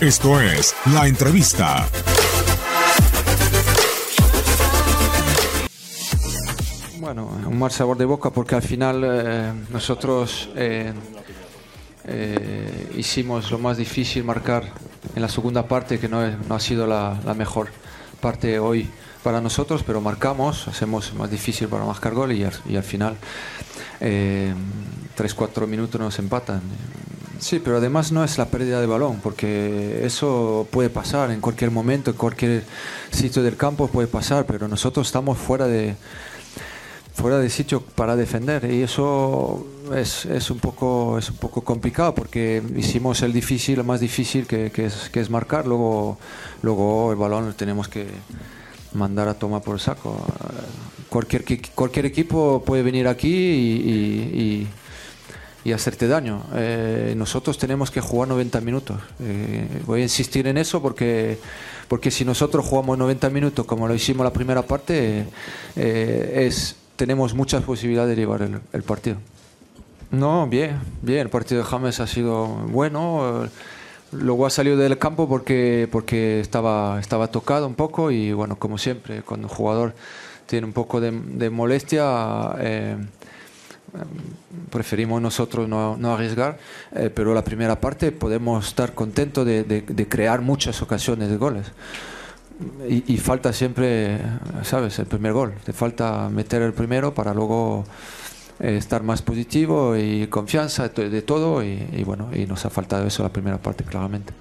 Esto es La Entrevista. Bueno, un mal sabor de boca porque al final eh, nosotros eh, eh, hicimos lo más difícil marcar en la segunda parte, que no, es- no ha sido la, la mejor parte hoy para nosotros, pero marcamos, hacemos más difícil para marcar gol y y al final 3-4 minutos nos empatan. Sí, pero además no es la pérdida de balón, porque eso puede pasar en cualquier momento, en cualquier sitio del campo puede pasar, pero nosotros estamos fuera de, fuera de sitio para defender y eso es, es un poco es un poco complicado porque hicimos el difícil lo más difícil que, es, que es marcar luego luego el balón lo tenemos que mandar a tomar por el saco. Cualquier qui- cualquier equipo puede venir aquí y- y hacerte daño. Eh, nosotros tenemos que jugar 90 minutos. Eh, voy a insistir en eso porque, porque si nosotros jugamos 90 minutos como lo hicimos la primera parte, eh, es, tenemos muchas posibilidades de llevar el, partido. No, bien, bien. El partido de James ha sido bueno. Luego ha salido del campo porque, porque estaba, estaba tocado un poco y bueno, como siempre, cuando un jugador tiene un poco de, molestia, preferimos nosotros no, no arriesgar, eh, pero la primera parte podemos estar contentos de, de- crear muchas ocasiones de goles. Y, falta siempre, ¿sabes? El primer gol. Te falta meter el primero para luego eh, estar más positivo y confianza de, todo. Y bueno, y nos ha faltado eso la primera parte, claramente.